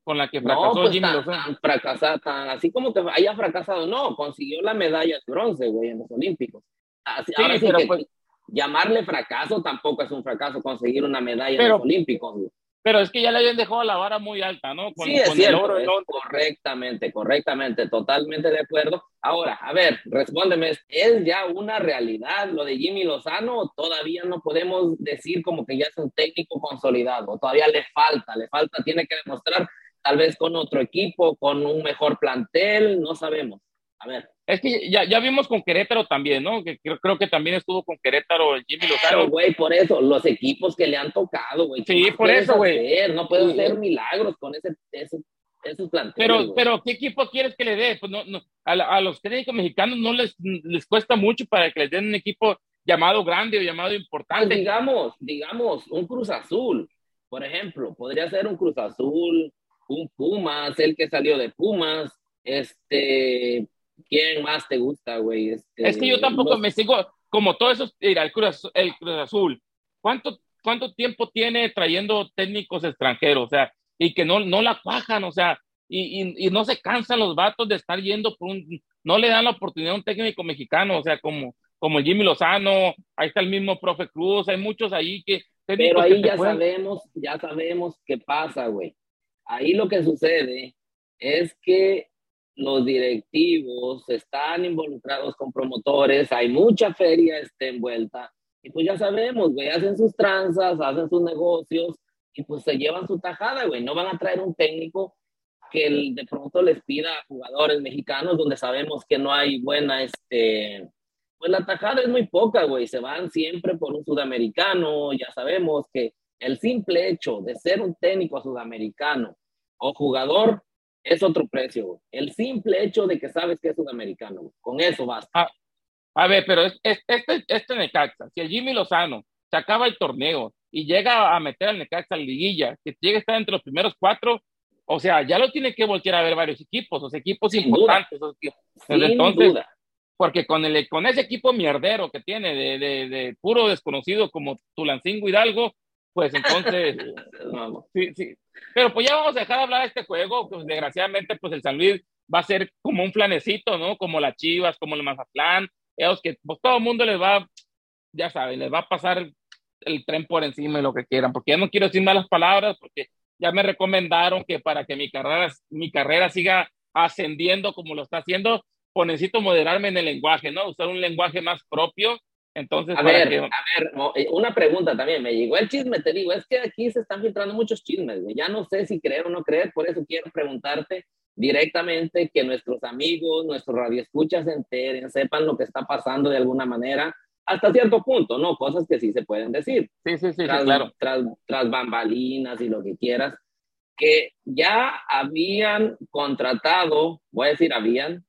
Con la que fracasó pues Jimmy Lozano. fracasado, así como que haya fracasado, no, consiguió la medalla de bronce, güey, en los Olímpicos. Así, sí, pero pues, llamarle fracaso tampoco es un fracaso conseguir una medalla en los Olímpicos, güey. Pero es que ya le habían dejado la vara muy alta, ¿no? Con, sí, es cierto, correctamente, correctamente, totalmente de acuerdo. Ahora, a ver, respóndeme, ¿es ya una realidad lo de Jimmy Lozano o todavía no podemos decir como que ya es un técnico consolidado? Todavía le falta, le falta, tiene que demostrar tal vez con otro equipo, con un mejor plantel, no sabemos. A ver. Es que ya, ya vimos con Querétaro también, ¿no? Que creo, creo que también estuvo con Querétaro el Jimmy Lozano. güey, por eso, los equipos que le han tocado, güey. Sí, por eso, güey. No puedo hacer milagros con ese, ese, esos planteles. Pero, pero, ¿qué equipo quieres que le dé? Pues no, no, a, a, los técnicos mexicanos no les, les cuesta mucho para que les den un equipo llamado grande o llamado importante. Pues digamos, digamos, un Cruz Azul, por ejemplo, podría ser un Cruz Azul, un Pumas, el que salió de Pumas, este, ¿Quién más te gusta, güey? Este, es que yo tampoco me sigo, como todo eso, mira, el Cruz, el Cruz Azul, ¿cuánto, ¿cuánto tiempo tiene trayendo técnicos extranjeros? O sea, y que no, no la cuajan, o sea, y, y, y, no se cansan los vatos de estar yendo por un, no le dan la oportunidad a un técnico mexicano, o sea, como, como el Jimmy Lozano, ahí está el mismo profe Cruz, hay muchos ahí que... Pero ahí ya sabemos, ya sabemos qué pasa, güey. Ahí lo que sucede es que los directivos están involucrados con promotores, hay mucha feria este, envuelta, y pues ya sabemos, güey, hacen sus tranzas, hacen sus negocios, y pues se llevan su tajada, güey, no van a traer un técnico que de pronto les pida a jugadores mexicanos donde sabemos que no hay buena, este, pues la tajada es muy poca, güey, se van siempre por un sudamericano, ya sabemos que el simple hecho de ser un técnico sudamericano o jugador es otro precio, El simple hecho de que sabes que es sudamericano, con eso basta. Ah, a ver, pero es, este, este Necaxa, si el Jimmy Lozano se acaba el torneo y llega a meter al Necaxa a liguilla, que llega a estar entre los primeros cuatro, o sea, ya lo tiene que voltear a ver varios equipos, los equipos importantes. entonces, porque con, el, con ese equipo mierdero que tiene de, de, de puro desconocido como Tulancingo Hidalgo, pues entonces, [LAUGHS] sí, sí. Pero pues ya vamos a dejar de hablar de este juego, pues desgraciadamente pues el San Luis va a ser como un flanecito, ¿no? Como las Chivas, como el Mazatlán, ellos que pues todo el mundo les va, ya saben, les va a pasar el tren por encima de lo que quieran, porque ya no quiero decir malas palabras, porque ya me recomendaron que para que mi carrera, mi carrera siga ascendiendo como lo está haciendo, pues necesito moderarme en el lenguaje, ¿no? Usar un lenguaje más propio entonces, a ver, a ver, eh, una pregunta también, me llegó el chisme, te digo, es que aquí se están filtrando muchos chismes, ya no sé si creer o no creer, por eso quiero preguntarte directamente que nuestros amigos, nuestros radioescuchas se enteren, sepan lo que está pasando de alguna manera, hasta cierto punto, ¿no? Cosas que sí se pueden decir. Sí, sí, sí, tras, claro. Tras, tras bambalinas y lo que quieras, que ya habían contratado, voy a decir habían,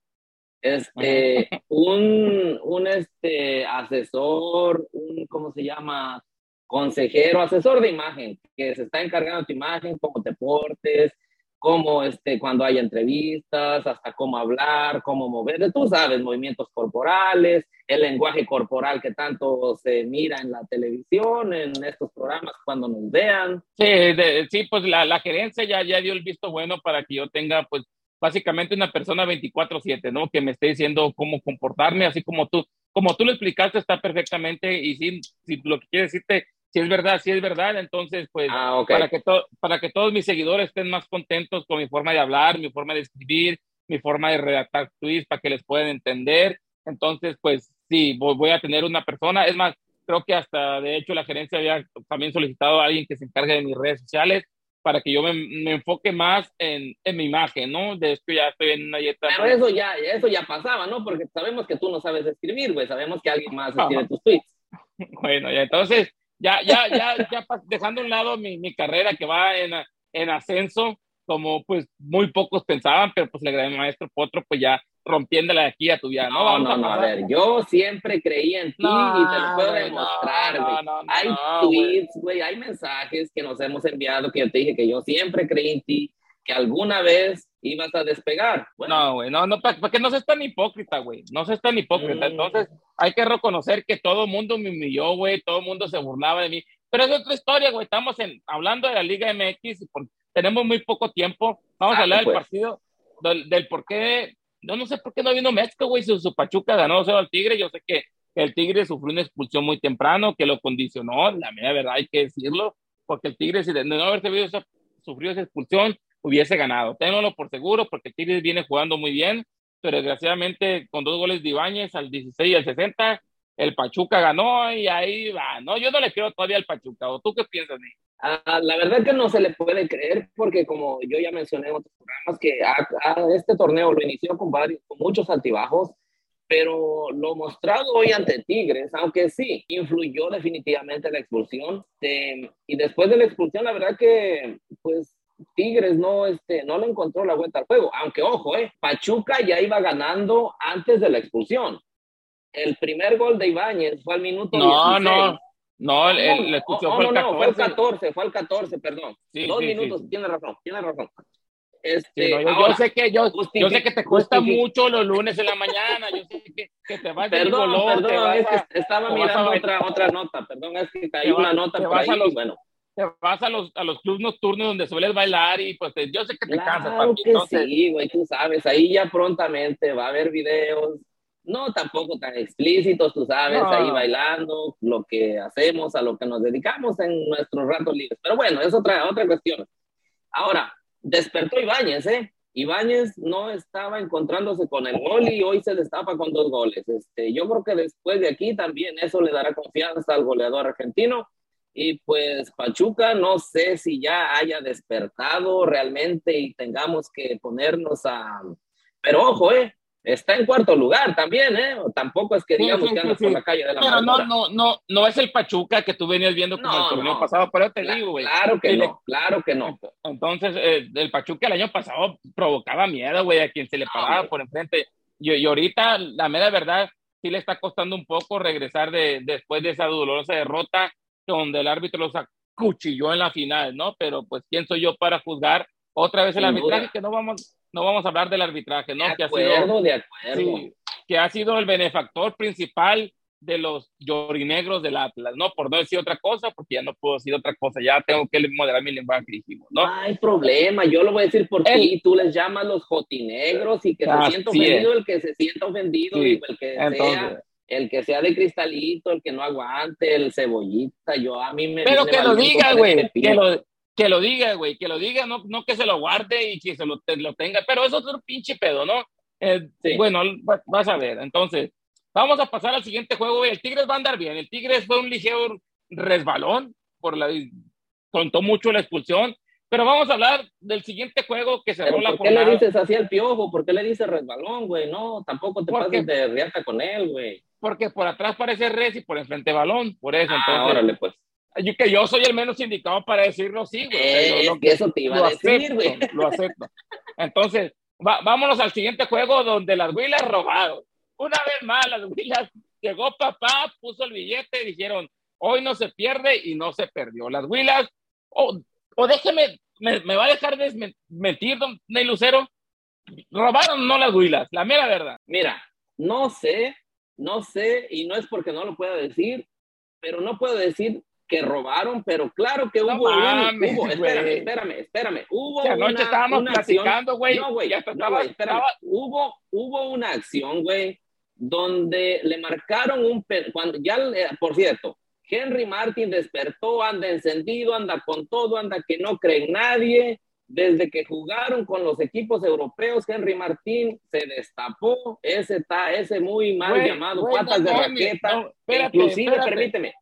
este, [LAUGHS] un, un este, asesor, un, ¿cómo se llama? Consejero, asesor de imagen, que se está encargando de tu imagen, cómo te portes, cómo, este, cuando hay entrevistas, hasta cómo hablar, cómo mover, tú sabes, movimientos corporales, el lenguaje corporal que tanto se mira en la televisión, en estos programas cuando nos vean. Sí, sí pues la, la gerencia ya, ya dio el visto bueno para que yo tenga, pues, básicamente una persona 24/7, ¿no? Que me esté diciendo cómo comportarme, así como tú, como tú lo explicaste, está perfectamente y si, si lo que quiere decirte, si es verdad, si es verdad, entonces pues ah, para, que para que todos mis seguidores estén más contentos con mi forma de hablar, mi forma de escribir, mi forma de redactar tweets para que les puedan entender, entonces pues sí, voy a tener una persona, es más, Creo que hasta, de hecho, la gerencia había también solicitado a alguien que se encargue de mis redes sociales para que yo me, me enfoque más en, en, mi imagen, ¿no? De esto ya estoy en una dieta. Pero eso ya, eso ya pasaba, ¿no? Porque sabemos que tú no sabes escribir, güey. Sabemos que alguien más escribe tus tweets. [LAUGHS] Bueno, ya entonces, ya, ya, ya, ya dejando a un lado mi, mi carrera que va en, en ascenso, como pues muy pocos pensaban, pero pues le agradezco al maestro Potro, pues ya rompiéndola de aquí a tu vida, ¿no? No, no, no, a, ver, yo siempre creí en ti y te lo puedo demostrar, güey. hay tweets, güey, hay mensajes que nos hemos enviado que yo te dije que yo siempre creí en ti, que alguna vez ibas a despegar. No, güey, no, no, para que no seas tan hipócrita, güey, no seas tan hipócrita. Mm. Entonces, hay que reconocer que todo el mundo me humilló, güey, todo el mundo se burlaba de mí. Pero es otra historia, güey, estamos en, hablando de la Liga MX y tenemos muy poco tiempo. Vamos a ah, hablar del pues. partido, del, del por qué yo no sé por qué no vino México, güey. Su, su, Pachuca ganó 0 al Tigre. Yo sé que, el Tigre sufrió una expulsión muy temprano, que lo condicionó. La media verdad hay que decirlo, porque el Tigre, si de no haber esa, sufrido esa expulsión, hubiese ganado. Ténganlo por seguro, porque el Tigre viene jugando muy bien, pero desgraciadamente con dos goles de Ibáñez al 16 y al 60, el Pachuca ganó y ahí va. No, yo no le quiero todavía al Pachuca. ¿O tú qué piensas, Nick? Ah, la verdad que no se le puede creer porque como yo ya mencioné en otros programas que este torneo lo inició con, varios, con muchos altibajos, pero lo mostrado hoy ante Tigres, aunque sí, influyó definitivamente la expulsión. y después de la expulsión, la verdad que pues Tigres no, este, no le encontró la vuelta al juego, aunque ojo, eh, Pachuca ya iba ganando antes de la expulsión. El primer gol de Ibáñez fue al minuto no, No, no, el, el, el fue, el 14. fue el 14, fue el 14, perdón. Dos minutos, tiene razón, tiene razón. Este, yo, sé que yo, yo sé que te cuesta mucho los lunes en la mañana, yo sé que, que te vas perdón, color, perdón, es que estaba mirando otra, otra nota, perdón, es que cayó una nota por ahí, los, bueno. Te vas a los, a los clubs nocturnos donde sueles bailar y pues yo sé que te claro cansas. Papi, que entonces... sí, güey, tú sabes, ahí ya prontamente va a haber videos, no tampoco tan explícitos, tú sabes, ahí bailando, lo que hacemos, a lo que nos dedicamos en nuestros ratos libres. Pero bueno, es otra, otra cuestión. Ahora, despertó Ibáñez, ¿eh? Ibáñez no estaba encontrándose con el gol y hoy se destapa con dos goles. Este, yo creo que después de aquí también eso le dará confianza al goleador argentino. Y pues Pachuca, no sé si ya haya despertado realmente y tengamos que ponernos a... Pero ojo, ¿eh? Está en cuarto lugar también, ¿eh? tampoco es que digamos que anda por la calle de la Pero no, no, no, no es el Pachuca que tú venías viendo como el torneo pasado, pero te digo, güey. Claro que no, claro que no. Entonces, eh, el Pachuca el año pasado provocaba miedo, güey, a quien se le paraba por enfrente. Y, y, ahorita, la mera verdad, sí le está costando un poco regresar de, después de esa dolorosa derrota donde el árbitro los acuchilló en la final, ¿no? Pero pues, ¿quién soy yo para juzgar otra vez el arbitraje? Que no vamos, no vamos a hablar del arbitraje, ¿no? que ha sido, de acuerdo. que ha sido el benefactor principal de los llorinegros del Atlas, ¿no? Por no decir otra cosa, porque ya no puedo decir otra cosa, ya tengo que moderar mi lenguaje, dijimos, ¿no? No hay problema, yo lo voy a decir por ti, tú les llamas los jotinegros y que se sienta ofendido el que se sienta ofendido y el que sea el que sea de cristalito, el que no aguante, el cebollita, yo a mí me... Pero que lo diga, güey, que lo, que lo diga, güey, que lo diga, no, no que se lo guarde y que se lo, lo tenga, pero eso es otro pinche pedo, ¿no? Eh, bueno, vas a ver, entonces, vamos a pasar al siguiente juego, güey. El Tigres va a andar bien, el Tigres fue un ligero resbalón, por la, contó mucho la expulsión, pero vamos a hablar del siguiente juego que cerró la ¿Por qué le dices así al piojo? ¿Por qué le dices resbalón, güey? No, tampoco te pases de riata con él, güey. Porque por atrás parece res y por enfrente balón, por eso. Ah, entonces, órale, pues yo, que yo soy el menos indicado para decirlo sí, güey. Eh, que eso te iba a decir, güey. Lo acepto. Entonces, vámonos al siguiente juego donde las Huilas robaron. Una vez más, las Huilas, llegó papá, puso el billete dijeron, hoy no se pierde y no se perdió. Las Huilas, o, o déjeme, me, va a dejar mentir, don Ney Lucero, robaron no las Huilas, la mera verdad. Mira, no sé, no sé, y no es porque no lo pueda decir, pero no puedo decir que robaron, pero claro que hubo, mames, hubo espérame, espérame, espérame, hubo que anoche estábamos platicando, güey. No, güey, ya estaba, espérame, hubo, hubo una acción, güey, donde le marcaron un, cuando ya, por cierto, Henry Martin despertó, anda encendido, anda con todo, anda que no cree en nadie, desde que jugaron con los equipos europeos, Henry Martín se destapó ese, ese muy mal llamado patas de raqueta. Inclusive, permíteme.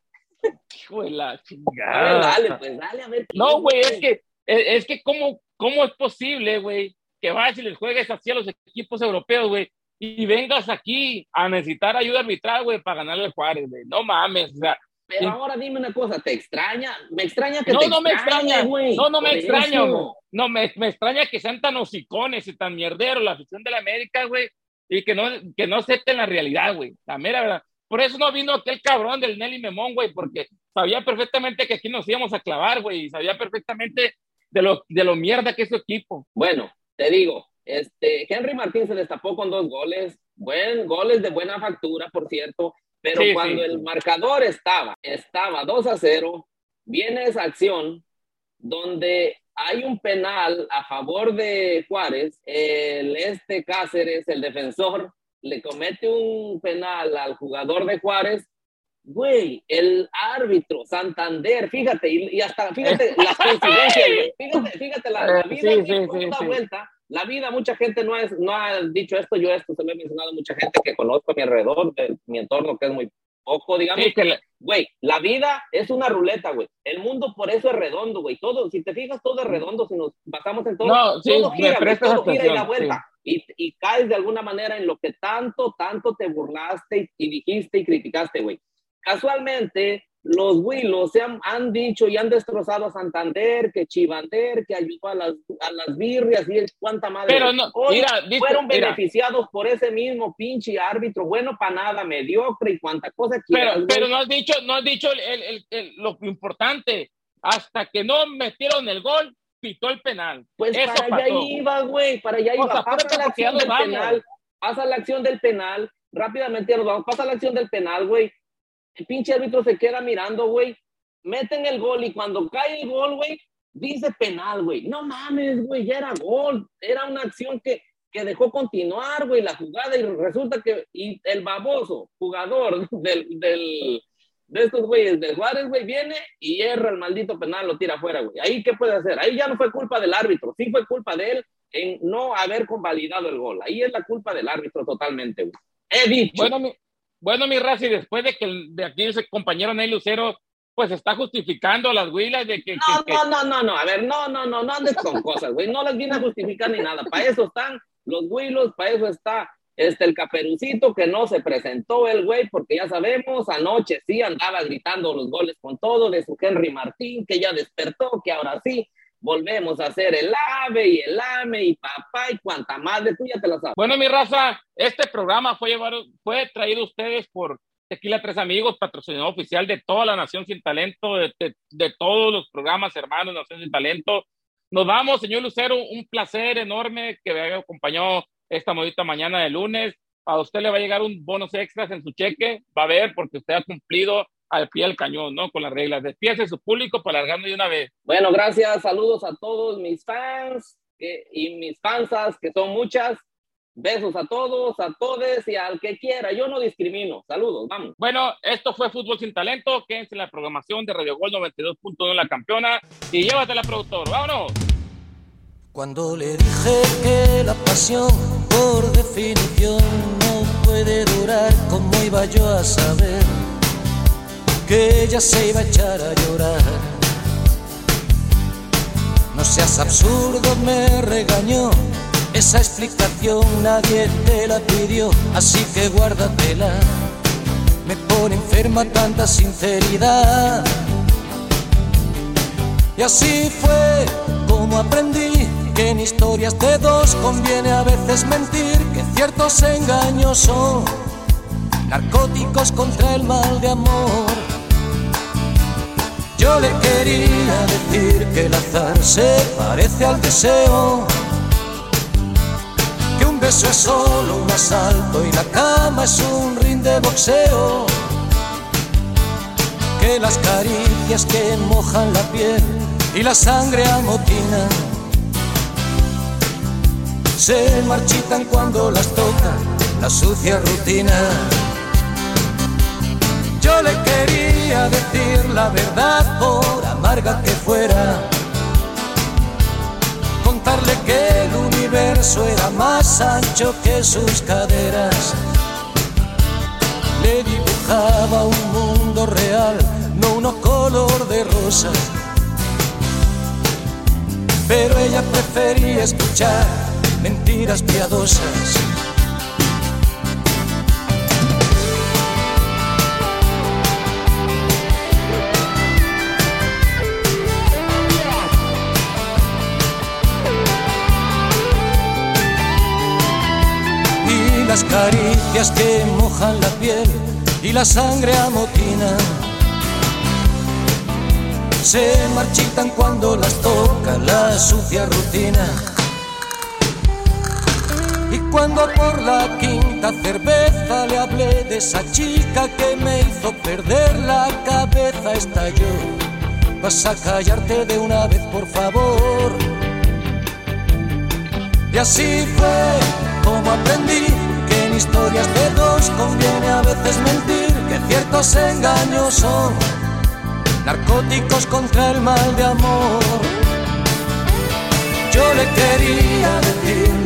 Hijo de la chingada. dale, pues dale a ver. No, güey, es que, es que cómo, cómo es posible, güey, que vayas y les juegues así a los equipos europeos, güey, y vengas aquí a necesitar ayuda arbitral, güey, para ganarle al Juárez, güey. No mames, o sea, pero ahora dime una cosa, ¿te extraña? Me extraña que no, te no me extraña, güey. No, no me extraña, güey. No, me, me, extraña que sean tan hocicones y tan mierderos la afición de la América, güey, y que no, que no acepten la realidad, güey. La mera verdad. Por eso no vino aquel cabrón del Nelly Memón, güey, porque sabía perfectamente que aquí nos íbamos a clavar, güey, y sabía perfectamente de lo, de lo mierda que es su equipo. Bueno, te digo, este, Henry Martín se destapó con dos goles, buen, goles de buena factura, por cierto, pero cuando el marcador estaba, estaba 2 a 0, viene esa acción donde hay un penal a favor de Juárez, el este Cáceres, el defensor, le comete un penal al jugador de Juárez, güey, el árbitro, Santander, fíjate, y, hasta, fíjate [LAUGHS] las coincidencias, fíjate, fíjate la, la vida sí, vuelta, la vida, mucha gente no, es, no ha dicho esto, yo esto se lo he mencionado a mucha gente que conozco a mi alrededor, de mi entorno, que es muy poco, digamos. Güey, la... vida es una ruleta, güey. El mundo por eso es redondo, güey. Todo, si te fijas, todo es redondo, si nos basamos en todo, no, sí, todo gira, todo gira y la vuelta. Y, y, caes de alguna manera en lo que tanto, tanto te burlaste y, y dijiste y criticaste, güey. Casualmente, los Willos se han, han, dicho y han destrozado a Santander, que Chivander, que ayudó a las, a las birrias y cuánta madre. Pero no, mira, fueron beneficiados por ese mismo pinche árbitro, bueno para nada, mediocre y cuánta cosa quieras. Pero, pero no has dicho, no has dicho el, el, lo importante, hasta que no metieron el gol, pitó el penal. Pues Eso para allá iba, güey, para allá iba. pasa la acción del penal, pasa la acción del penal, rápidamente nos vamos, pasa la acción del penal, güey el pinche árbitro se queda mirando, güey. Meten el gol y cuando cae el gol, güey, dice penal, güey. No mames, güey, ya era gol. Era una acción que, que dejó continuar, güey, la jugada y resulta que y el baboso jugador [LAUGHS] del, del, de estos güeyes de Juárez, güey, viene y erra el maldito penal, lo tira afuera, güey. Ahí, ¿qué puede hacer? Ahí ya no fue culpa del árbitro, sí fue culpa de él en no haber convalidado el gol. Ahí es la culpa del árbitro totalmente, güey. He dicho. Bueno, mi, bueno, mi raza, y después de que de aquí ese compañero Ney Lucero, pues está justificando las huilas de que. No, no, no, no, no, a ver, no, no, no, no andes con cosas, güey, no las viene a justificar ni nada. Para eso están los huilos, para eso está este, el caperucito que no se presentó el güey, porque ya sabemos, anoche sí andaba gritando los goles con todo de su Henry Martín, que ya despertó, que ahora sí, volvemos a hacer el ave y el ame y papá y cuanta madre, tú ya te la sabes. Bueno, mi raza, este programa fue, llevado, fue traído a ustedes por Tequila Tres Amigos, patrocinador oficial de toda la Nación Sin Talento, de, de, todos los programas hermanos Nación Sin Talento. Nos vamos, señor Lucero, un placer enorme que me haya acompañado esta modita mañana de lunes. A usted le va a llegar un bonos extras en su cheque, va a ver, porque usted ha cumplido al pie del cañón, ¿no? Con las reglas. Despiece su público para largarme de una vez. Bueno, gracias. Saludos a todos mis fans y mis fansas, que son muchas. Besos a todos, a todos y al que quiera. Yo no discrimino. Saludos, vamos. Bueno, esto fue Fútbol Sin Talento. Quédense en la programación de Radio Gol 92.1 La Campeona y llévatela, productor. ¡Vámonos! Cuando le dije que la pasión, por definición, no puede durar, ¿cómo iba yo a saber? que ella se iba a echar a llorar. No seas absurdo, me regañó. Esa explicación nadie te la pidió, así que guárdatela. Me pone enferma tanta sinceridad. Y así fue como aprendí que en historias de dos conviene a veces mentir, que ciertos engaños son narcóticos contra el mal de amor. Yo le quería decir que el azar se parece al deseo, que un beso es solo un asalto y la cama es un ring de boxeo, que las caricias que mojan la piel y la sangre amotina se marchitan cuando las toca la sucia rutina. Yo le quería decir la verdad por amarga que fuera. contarle que el universo era más ancho que sus caderas. Le dibujaba un mundo real, no uno color de rosas. Pero ella prefería escuchar mentiras piadosas. las caricias que mojan la piel y la sangre amotina. Se marchitan cuando las toca la sucia rutina. Cuando por la quinta cerveza le hablé de esa chica que me hizo perder la cabeza, estalló. Vas a callarte de una vez, por favor. Y así fue como aprendí historias de dos conviene a veces mentir, que ciertos engaños son narcóticos contra el mal de amor. Yo le quería decir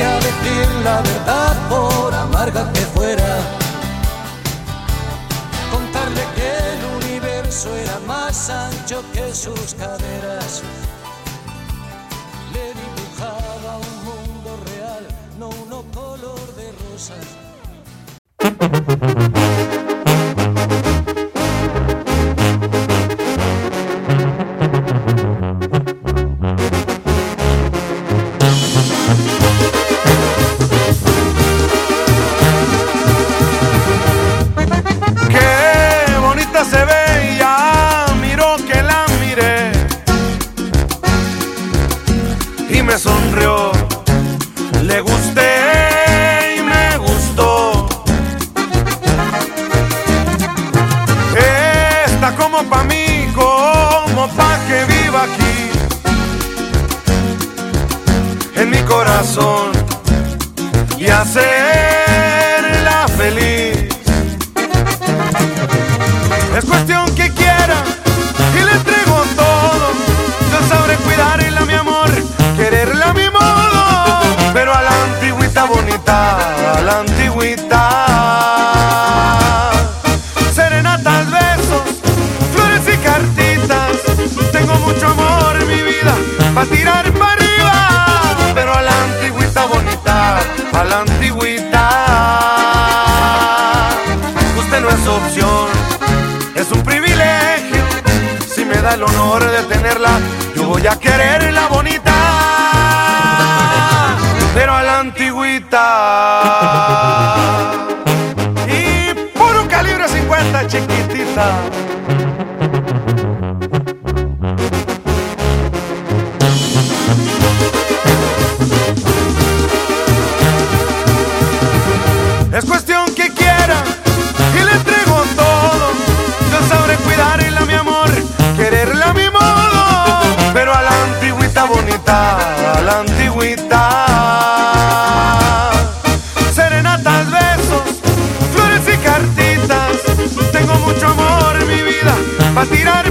quería decir la verdad por amarga que fuera, contarle que el universo era más ancho que sus caderas. Le dibujaba un mundo real, no uno color de rosas. bonita, bonita, la antigüita. Serenatas, besos, flores y cartitas. Tengo mucho amor en mi vida para tirar agüita. Serenatas, besos, flores y cartitas. Tengo mucho amor en mi vida para tirar